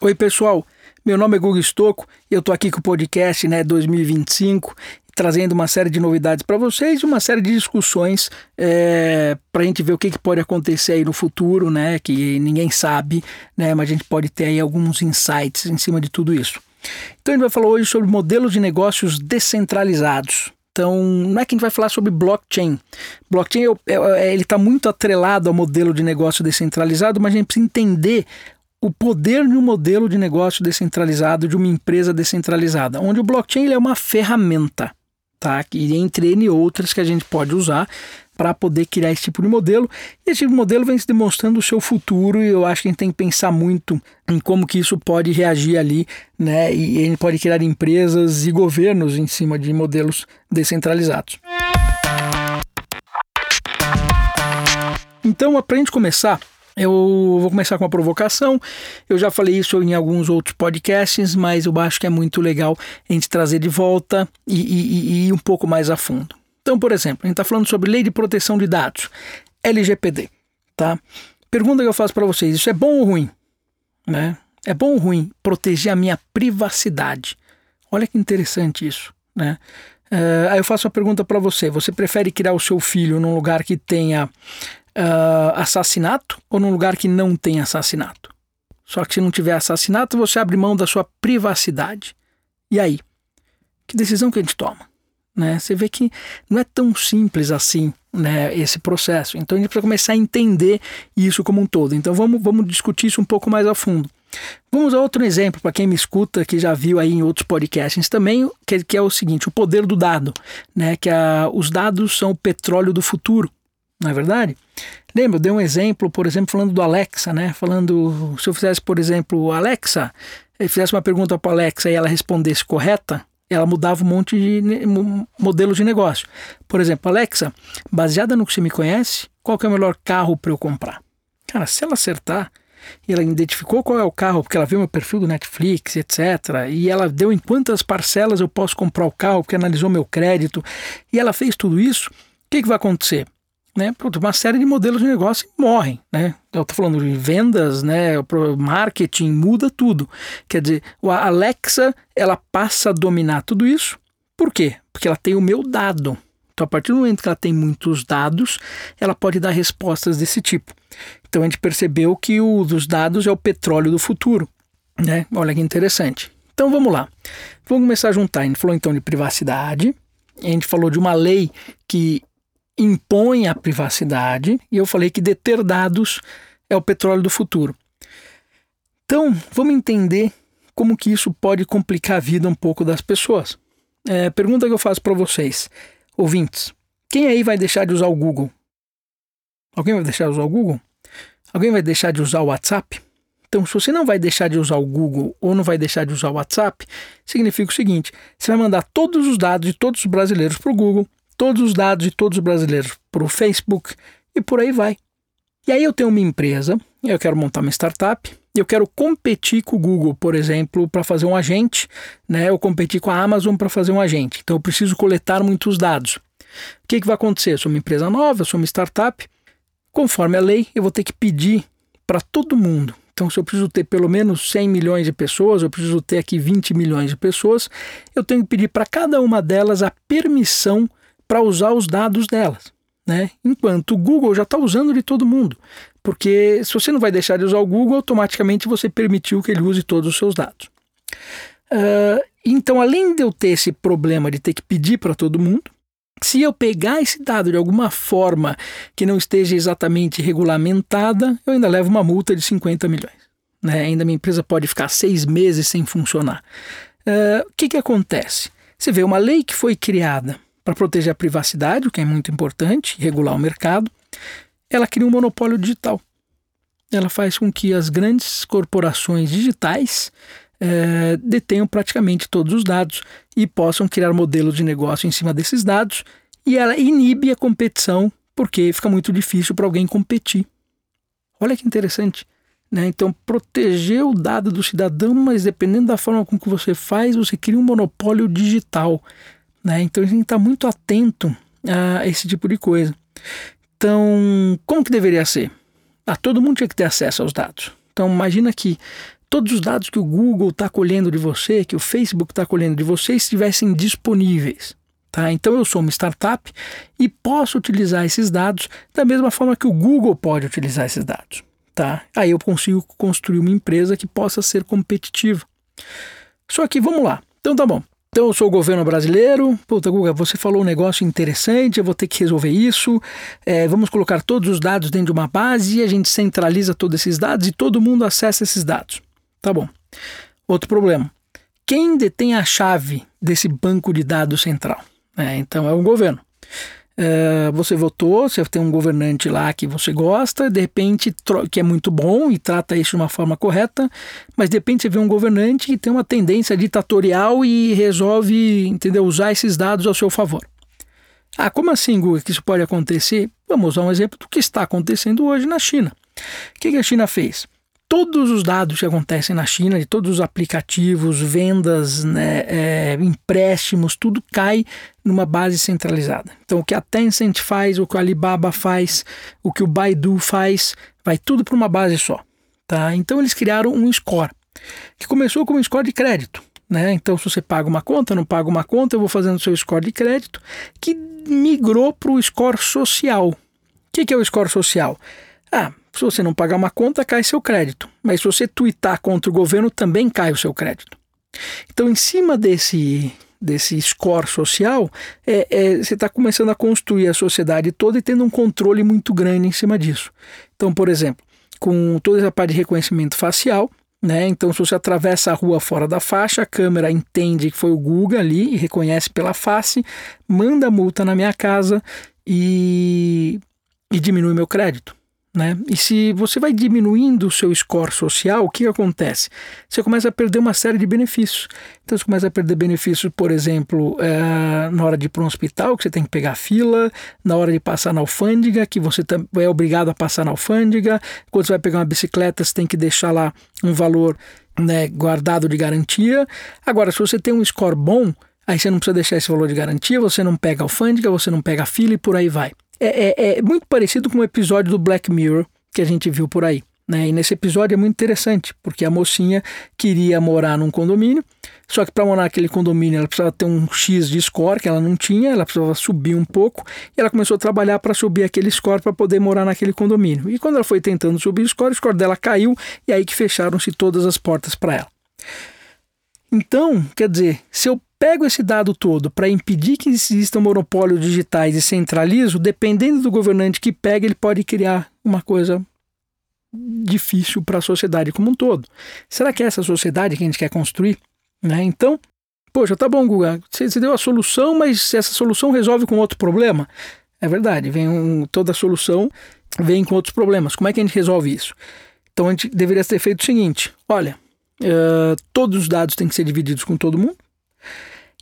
Oi, pessoal. Meu nome é Gugu Stocco e eu tô aqui com o podcast né, 2025, trazendo uma série de novidades para vocês e uma série de discussões é, para a gente ver o que, que, pode acontecer aí no futuro, né? Que ninguém sabe, né? Mas a gente pode ter aí alguns insights em cima de tudo isso. Então a gente vai falar hoje sobre modelos de negócios descentralizados. Então, não é que a gente vai falar sobre blockchain. Blockchain é, é, ele está muito atrelado ao modelo de negócio descentralizado, mas a gente precisa entender o poder de um modelo de negócio descentralizado, de uma empresa descentralizada, onde o blockchain é uma ferramenta, tá? E entre N outras que a gente pode usar para poder criar esse tipo de modelo. E esse tipo de modelo vem se demonstrando o seu futuro e eu acho que a gente tem que pensar muito em como que isso pode reagir ali, né? E a gente pode criar empresas e governos em cima de modelos descentralizados. Então, para a gente começar, eu vou começar com uma provocação. Eu já falei isso em alguns outros podcasts, mas eu acho que é muito legal a gente trazer de volta e, e, e ir um pouco mais a fundo. Então, por exemplo, a gente está falando sobre lei de proteção de dados, LGPD. Tá? Pergunta que eu faço para vocês: isso é bom ou ruim? Né? É bom ou ruim proteger a minha privacidade? Olha que interessante isso. Né? Uh, aí eu faço uma pergunta para você: você prefere criar o seu filho num lugar que tenha uh, assassinato ou num lugar que não tem assassinato. Só que se não tiver assassinato, você abre mão da sua privacidade. E aí? Que decisão que a gente toma? Né? Você vê que não é tão simples assim né, esse processo. Então a gente precisa começar a entender isso como um todo. Então vamos, vamos discutir isso um pouco mais a fundo. Vamos a outro exemplo para quem me escuta, que já viu aí em outros podcasts também, que, que é o seguinte: o poder do dado, né? Que a, os dados são o petróleo do futuro não é verdade? Lembra, eu dei um exemplo, por exemplo, falando do Alexa, né? Falando, se eu fizesse, por exemplo, Alexa, eu fizesse uma pergunta para Alexa e ela respondesse correta, ela mudava um monte de modelos de negócio. Por exemplo, Alexa, baseada no que você me conhece, qual é o melhor carro para eu comprar? Cara, se ela acertar, e ela identificou qual é o carro, porque ela viu meu perfil do Netflix, etc. E ela deu em quantas parcelas eu posso comprar o carro, porque analisou meu crédito, e ela fez tudo isso, o que, que vai acontecer? Né, uma série de modelos de negócio morrem, né? Eu estou falando de vendas, né, marketing, muda tudo. Quer dizer, a Alexa, ela passa a dominar tudo isso. Por quê? Porque ela tem o meu dado. Então, a partir do momento que ela tem muitos dados, ela pode dar respostas desse tipo. Então, a gente percebeu que o dos dados é o petróleo do futuro, né? Olha que interessante. Então, vamos lá. Vamos começar a juntar. A gente falou então de privacidade, a gente falou de uma lei que impõe a privacidade e eu falei que deter dados é o petróleo do futuro. Então, vamos entender como que isso pode complicar a vida um pouco das pessoas. É, pergunta que eu faço para vocês, ouvintes: quem aí vai deixar de usar o Google? Alguém vai deixar de usar o Google? Alguém vai deixar de usar o WhatsApp? Então, se você não vai deixar de usar o Google ou não vai deixar de usar o WhatsApp, significa o seguinte: você vai mandar todos os dados de todos os brasileiros para o Google todos os dados de todos os brasileiros para o Facebook e por aí vai. E aí eu tenho uma empresa, eu quero montar uma startup, eu quero competir com o Google, por exemplo, para fazer um agente, né? Eu competir com a Amazon para fazer um agente. Então eu preciso coletar muitos dados. O que, que vai acontecer? Eu sou uma empresa nova, eu sou uma startup. Conforme a lei, eu vou ter que pedir para todo mundo. Então, se eu preciso ter pelo menos 100 milhões de pessoas, eu preciso ter aqui 20 milhões de pessoas, eu tenho que pedir para cada uma delas a permissão para usar os dados delas. Né? Enquanto o Google já está usando de todo mundo. Porque se você não vai deixar de usar o Google, automaticamente você permitiu que ele use todos os seus dados. Uh, então, além de eu ter esse problema de ter que pedir para todo mundo, se eu pegar esse dado de alguma forma que não esteja exatamente regulamentada, eu ainda levo uma multa de 50 milhões. Né? Ainda minha empresa pode ficar seis meses sem funcionar. Uh, o que, que acontece? Você vê uma lei que foi criada para proteger a privacidade, o que é muito importante, regular o mercado, ela cria um monopólio digital. Ela faz com que as grandes corporações digitais é, detenham praticamente todos os dados e possam criar modelos de negócio em cima desses dados, e ela inibe a competição porque fica muito difícil para alguém competir. Olha que interessante. Né? Então, proteger o dado do cidadão, mas dependendo da forma com que você faz, você cria um monopólio digital. Né? Então a gente está muito atento a esse tipo de coisa. Então, como que deveria ser? Ah, todo mundo tinha que ter acesso aos dados. Então imagina que todos os dados que o Google está colhendo de você, que o Facebook está colhendo de você, estivessem disponíveis. Tá? Então eu sou uma startup e posso utilizar esses dados da mesma forma que o Google pode utilizar esses dados. Tá? Aí eu consigo construir uma empresa que possa ser competitiva. Só que vamos lá. Então tá bom. Então eu sou o governo brasileiro. Puta, Guga, você falou um negócio interessante, eu vou ter que resolver isso. É, vamos colocar todos os dados dentro de uma base e a gente centraliza todos esses dados e todo mundo acessa esses dados. Tá bom. Outro problema. Quem detém a chave desse banco de dados central? É, então é o governo. É, você votou, você tem um governante lá que você gosta, de repente, que é muito bom e trata isso de uma forma correta, mas de repente você vê um governante que tem uma tendência ditatorial e resolve, entendeu, usar esses dados ao seu favor. Ah, como assim, Google, que isso pode acontecer? Vamos usar um exemplo do que está acontecendo hoje na China. O que a China fez? Todos os dados que acontecem na China, de todos os aplicativos, vendas, né, é, empréstimos, tudo cai numa base centralizada. Então, o que a Tencent faz, o que o Alibaba faz, o que o Baidu faz, vai tudo para uma base só. Tá? Então, eles criaram um score, que começou como um score de crédito. Né? Então, se você paga uma conta, não paga uma conta, eu vou fazendo seu score de crédito, que migrou para o score social. O que, que é o score social? Ah, se você não pagar uma conta, cai seu crédito. Mas se você tuitar contra o governo, também cai o seu crédito. Então, em cima desse, desse score social, é, é, você está começando a construir a sociedade toda e tendo um controle muito grande em cima disso. Então, por exemplo, com toda essa parte de reconhecimento facial, né? Então, se você atravessa a rua fora da faixa, a câmera entende que foi o Guga ali e reconhece pela face, manda multa na minha casa e, e diminui meu crédito. Né? E se você vai diminuindo o seu score social, o que acontece? Você começa a perder uma série de benefícios. Então você começa a perder benefícios, por exemplo, é, na hora de ir para um hospital, que você tem que pegar fila, na hora de passar na alfândega, que você é obrigado a passar na alfândega, quando você vai pegar uma bicicleta, você tem que deixar lá um valor né, guardado de garantia. Agora, se você tem um score bom, aí você não precisa deixar esse valor de garantia, você não pega alfândega, você não pega fila e por aí vai é, é, é muito parecido com um episódio do Black Mirror que a gente viu por aí. Né? E nesse episódio é muito interessante, porque a mocinha queria morar num condomínio, só que para morar naquele condomínio ela precisava ter um X de score que ela não tinha, ela precisava subir um pouco, e ela começou a trabalhar para subir aquele score para poder morar naquele condomínio. E quando ela foi tentando subir o score, o score dela caiu, e aí que fecharam-se todas as portas para ela. Então, quer dizer, se eu pego esse dado todo para impedir que existam monopólios digitais e centralizo, dependendo do governante que pega, ele pode criar uma coisa difícil para a sociedade como um todo. Será que é essa sociedade que a gente quer construir? Né? Então, poxa, tá bom, Guga, você, deu a solução, mas essa solução resolve com outro problema? É verdade, vem um, toda solução vem com outros problemas. Como é que a gente resolve isso? Então a gente deveria ter feito o seguinte: olha, uh, todos os dados têm que ser divididos com todo mundo.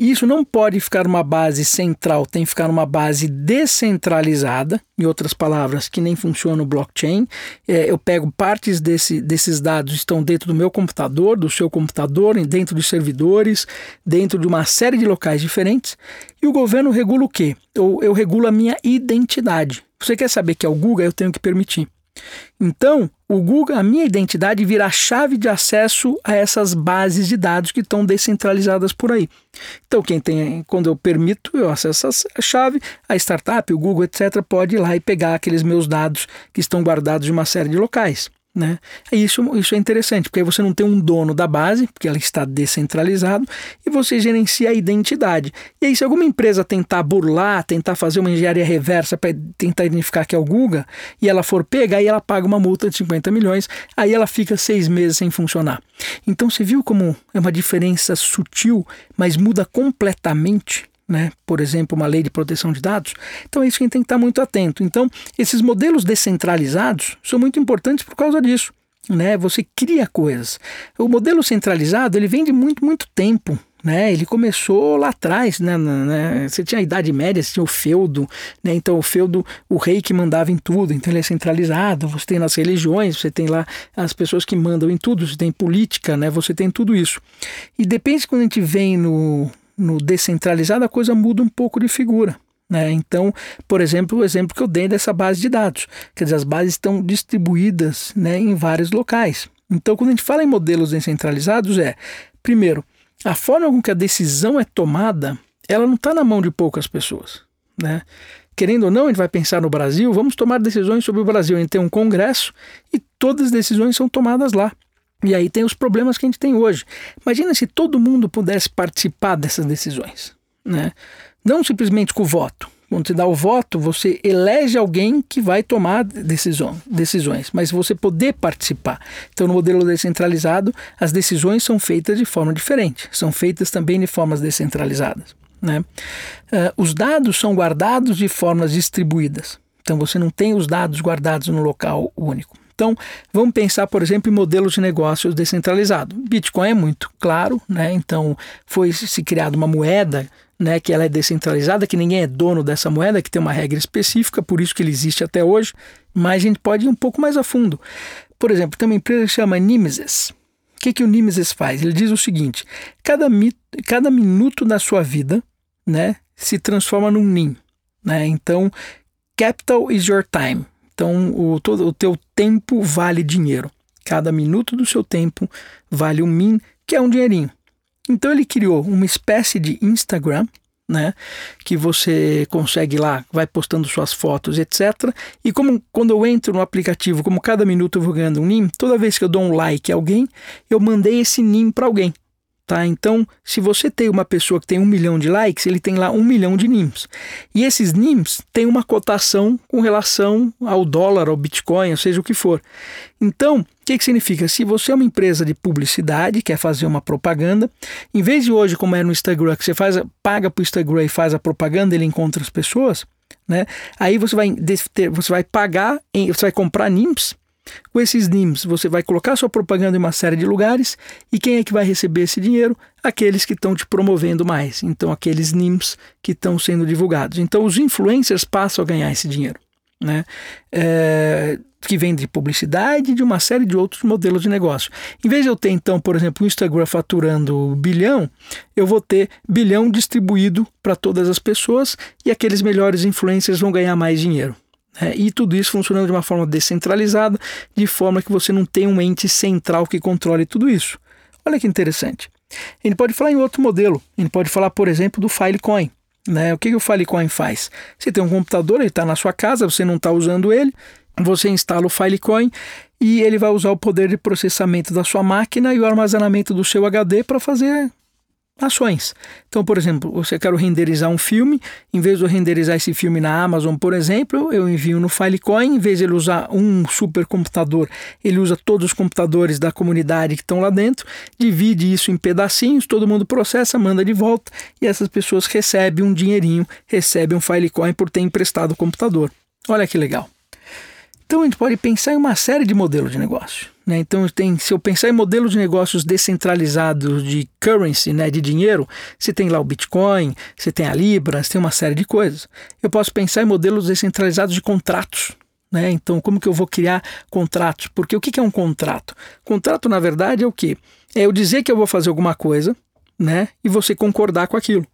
Isso não pode ficar uma base central, tem que ficar uma base descentralizada, em outras palavras, que nem funciona o blockchain. É, eu pego partes desse, desses dados, estão dentro do meu computador, do seu computador, dentro de servidores, dentro de uma série de locais diferentes. E o governo regula o quê? Ou eu regulo a minha identidade. Você quer saber que é o Google? Eu tenho que permitir. Então, o Google, a minha identidade vira a chave de acesso a essas bases de dados que estão descentralizadas por aí. Então, quem tem, quando eu permito, eu acesso a chave, a startup, o Google, etc., pode ir lá e pegar aqueles meus dados que estão guardados em uma série de locais. Né? Isso, isso é interessante, porque aí você não tem um dono da base, porque ela está descentralizado, e você gerencia a identidade. E aí, se alguma empresa tentar burlar, tentar fazer uma engenharia reversa para tentar identificar que é o Google, e ela for pegar, aí ela paga uma multa de 50 milhões, aí ela fica seis meses sem funcionar. Então você viu como é uma diferença sutil, mas muda completamente né? por exemplo, uma lei de proteção de dados. Então é isso que a gente tem que estar muito atento. Então, esses modelos descentralizados são muito importantes por causa disso. Né? Você cria coisas. O modelo centralizado ele vem de muito, muito tempo. Né, ele começou lá atrás, né, você tinha a Idade Média, você tinha o feudo, né, então o feudo, o rei que mandava em tudo, então ele é centralizado, você tem nas religiões, você tem lá as pessoas que mandam em tudo, você tem política, né, você tem tudo isso. E depende quando a gente vem no, no descentralizado, a coisa muda um pouco de figura. Né? Então, por exemplo, o exemplo que eu dei dessa base de dados, quer dizer, as bases estão distribuídas né, em vários locais. Então, quando a gente fala em modelos descentralizados, é, primeiro, a forma com que a decisão é tomada, ela não está na mão de poucas pessoas. Né? Querendo ou não, a gente vai pensar no Brasil, vamos tomar decisões sobre o Brasil. A gente tem um congresso e todas as decisões são tomadas lá. E aí tem os problemas que a gente tem hoje. Imagina se todo mundo pudesse participar dessas decisões. Né? Não simplesmente com o voto. Quando você dá o voto, você elege alguém que vai tomar decisão, decisões, mas você poder participar. Então, no modelo descentralizado, as decisões são feitas de forma diferente, são feitas também de formas descentralizadas. Né? Uh, os dados são guardados de formas distribuídas. Então, você não tem os dados guardados no local único. Então, vamos pensar, por exemplo, em modelos de negócios descentralizados. Bitcoin é muito claro, né? então foi se criada uma moeda né, que ela é descentralizada, que ninguém é dono dessa moeda, que tem uma regra específica, por isso que ele existe até hoje, mas a gente pode ir um pouco mais a fundo. Por exemplo, tem uma empresa que chama Nimeses. O que, que o Nimeses faz? Ele diz o seguinte: cada, cada minuto da sua vida né, se transforma num NIM. Né? Então, capital is your time. Então, o, todo, o teu tempo vale dinheiro. Cada minuto do seu tempo vale um min, que é um dinheirinho. Então ele criou uma espécie de Instagram, né, que você consegue lá, vai postando suas fotos, etc. E como quando eu entro no aplicativo, como cada minuto eu vou ganhando um NIM, toda vez que eu dou um like a alguém, eu mandei esse NIM para alguém. Tá? Então, se você tem uma pessoa que tem um milhão de likes, ele tem lá um milhão de NIMs. E esses NIMs têm uma cotação com relação ao dólar, ao Bitcoin, ou seja o que for. Então, o que, que significa? Se você é uma empresa de publicidade, quer fazer uma propaganda, em vez de hoje, como é no Instagram, que você faz, paga para o Instagram e faz a propaganda, ele encontra as pessoas, né? Aí você vai, você vai pagar, você vai comprar NIMs com esses NIMs, você vai colocar sua propaganda em uma série de lugares e quem é que vai receber esse dinheiro? Aqueles que estão te promovendo mais. Então, aqueles NIMs que estão sendo divulgados. Então, os influencers passam a ganhar esse dinheiro. Né? É, que vem de publicidade e de uma série de outros modelos de negócio. Em vez de eu ter, então, por exemplo, o Instagram faturando bilhão, eu vou ter bilhão distribuído para todas as pessoas e aqueles melhores influencers vão ganhar mais dinheiro. É, e tudo isso funcionando de uma forma descentralizada, de forma que você não tem um ente central que controle tudo isso. Olha que interessante. Gente pode falar em outro modelo. Gente pode falar, por exemplo, do Filecoin. Né? O que, que o Filecoin faz? Você tem um computador, ele está na sua casa, você não está usando ele, você instala o Filecoin e ele vai usar o poder de processamento da sua máquina e o armazenamento do seu HD para fazer ações. Então, por exemplo, você quer renderizar um filme, em vez de eu renderizar esse filme na Amazon, por exemplo, eu envio no Filecoin, em vez de ele usar um supercomputador, ele usa todos os computadores da comunidade que estão lá dentro, divide isso em pedacinhos, todo mundo processa, manda de volta e essas pessoas recebem um dinheirinho, recebem um Filecoin por ter emprestado o computador. Olha que legal. Então a gente pode pensar em uma série de modelos de negócio. Né? Então, tem, se eu pensar em modelos de negócios descentralizados de currency, né, de dinheiro, você tem lá o Bitcoin, você tem a Libra, você tem uma série de coisas. Eu posso pensar em modelos descentralizados de contratos. Né? Então, como que eu vou criar contratos? Porque o que é um contrato? Contrato, na verdade, é o quê? É eu dizer que eu vou fazer alguma coisa né, e você concordar com aquilo.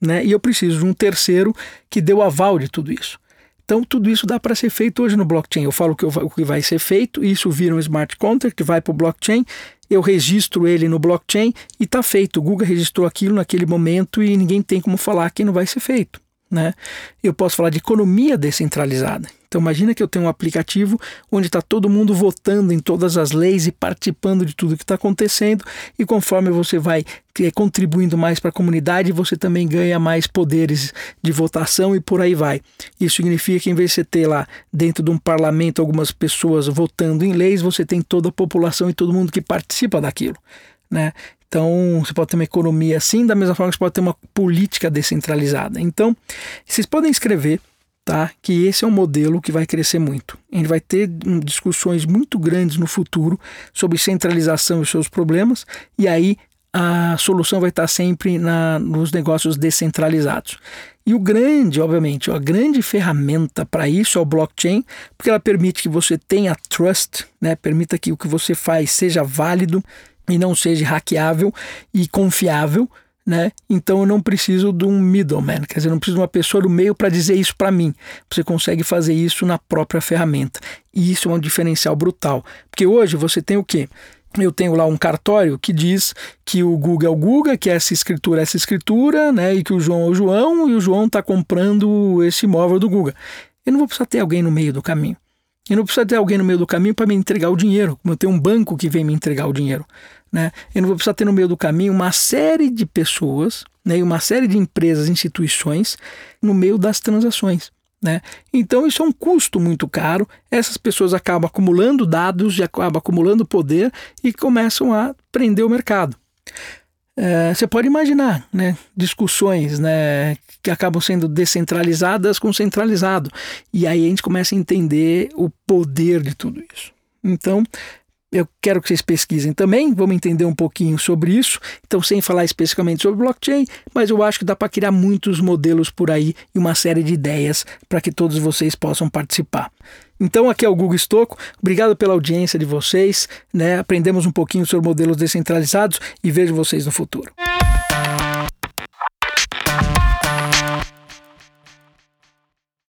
Né? E eu preciso de um terceiro que dê o aval de tudo isso. Então, tudo isso dá para ser feito hoje no blockchain. Eu falo que o que vai ser feito, isso vira um smart contract, vai para o blockchain, eu registro ele no blockchain e está feito. O Google registrou aquilo naquele momento e ninguém tem como falar que não vai ser feito. Né? Eu posso falar de economia descentralizada. Então imagina que eu tenho um aplicativo onde está todo mundo votando em todas as leis e participando de tudo que está acontecendo e conforme você vai é, contribuindo mais para a comunidade, você também ganha mais poderes de votação e por aí vai. Isso significa que em vez de você ter lá dentro de um parlamento algumas pessoas votando em leis, você tem toda a população e todo mundo que participa daquilo. Né? Então, você pode ter uma economia assim, da mesma forma que você pode ter uma política descentralizada. Então, vocês podem escrever tá? Que esse é um modelo que vai crescer muito. A gente vai ter hum, discussões muito grandes no futuro sobre centralização e seus problemas, e aí a solução vai estar sempre na, nos negócios descentralizados. E o grande, obviamente, a grande ferramenta para isso é o blockchain, porque ela permite que você tenha trust, né? permita que o que você faz seja válido e não seja hackeável e confiável né? Então eu não preciso de um middleman, quer dizer, eu não preciso de uma pessoa do meio para dizer isso para mim. Você consegue fazer isso na própria ferramenta. E isso é um diferencial brutal. Porque hoje você tem o quê? Eu tenho lá um cartório que diz que o Guga é o Guga, que essa escritura é essa escritura, né? E que o João é o João, e o João está comprando esse imóvel do Guga. Eu não vou precisar ter alguém no meio do caminho. Eu não preciso ter alguém no meio do caminho para me entregar o dinheiro, como eu tenho um banco que vem me entregar o dinheiro. Né? Eu não vou precisar ter no meio do caminho uma série de pessoas, né, uma série de empresas, instituições no meio das transações. Né? Então isso é um custo muito caro. Essas pessoas acabam acumulando dados, acabam acumulando poder e começam a prender o mercado. É, você pode imaginar né, discussões né, que acabam sendo descentralizadas com centralizado. E aí a gente começa a entender o poder de tudo isso. Então, eu quero que vocês pesquisem também, vamos entender um pouquinho sobre isso. Então, sem falar especificamente sobre blockchain, mas eu acho que dá para criar muitos modelos por aí e uma série de ideias para que todos vocês possam participar. Então, aqui é o Google Estocco. Obrigado pela audiência de vocês. Né? Aprendemos um pouquinho sobre modelos descentralizados e vejo vocês no futuro.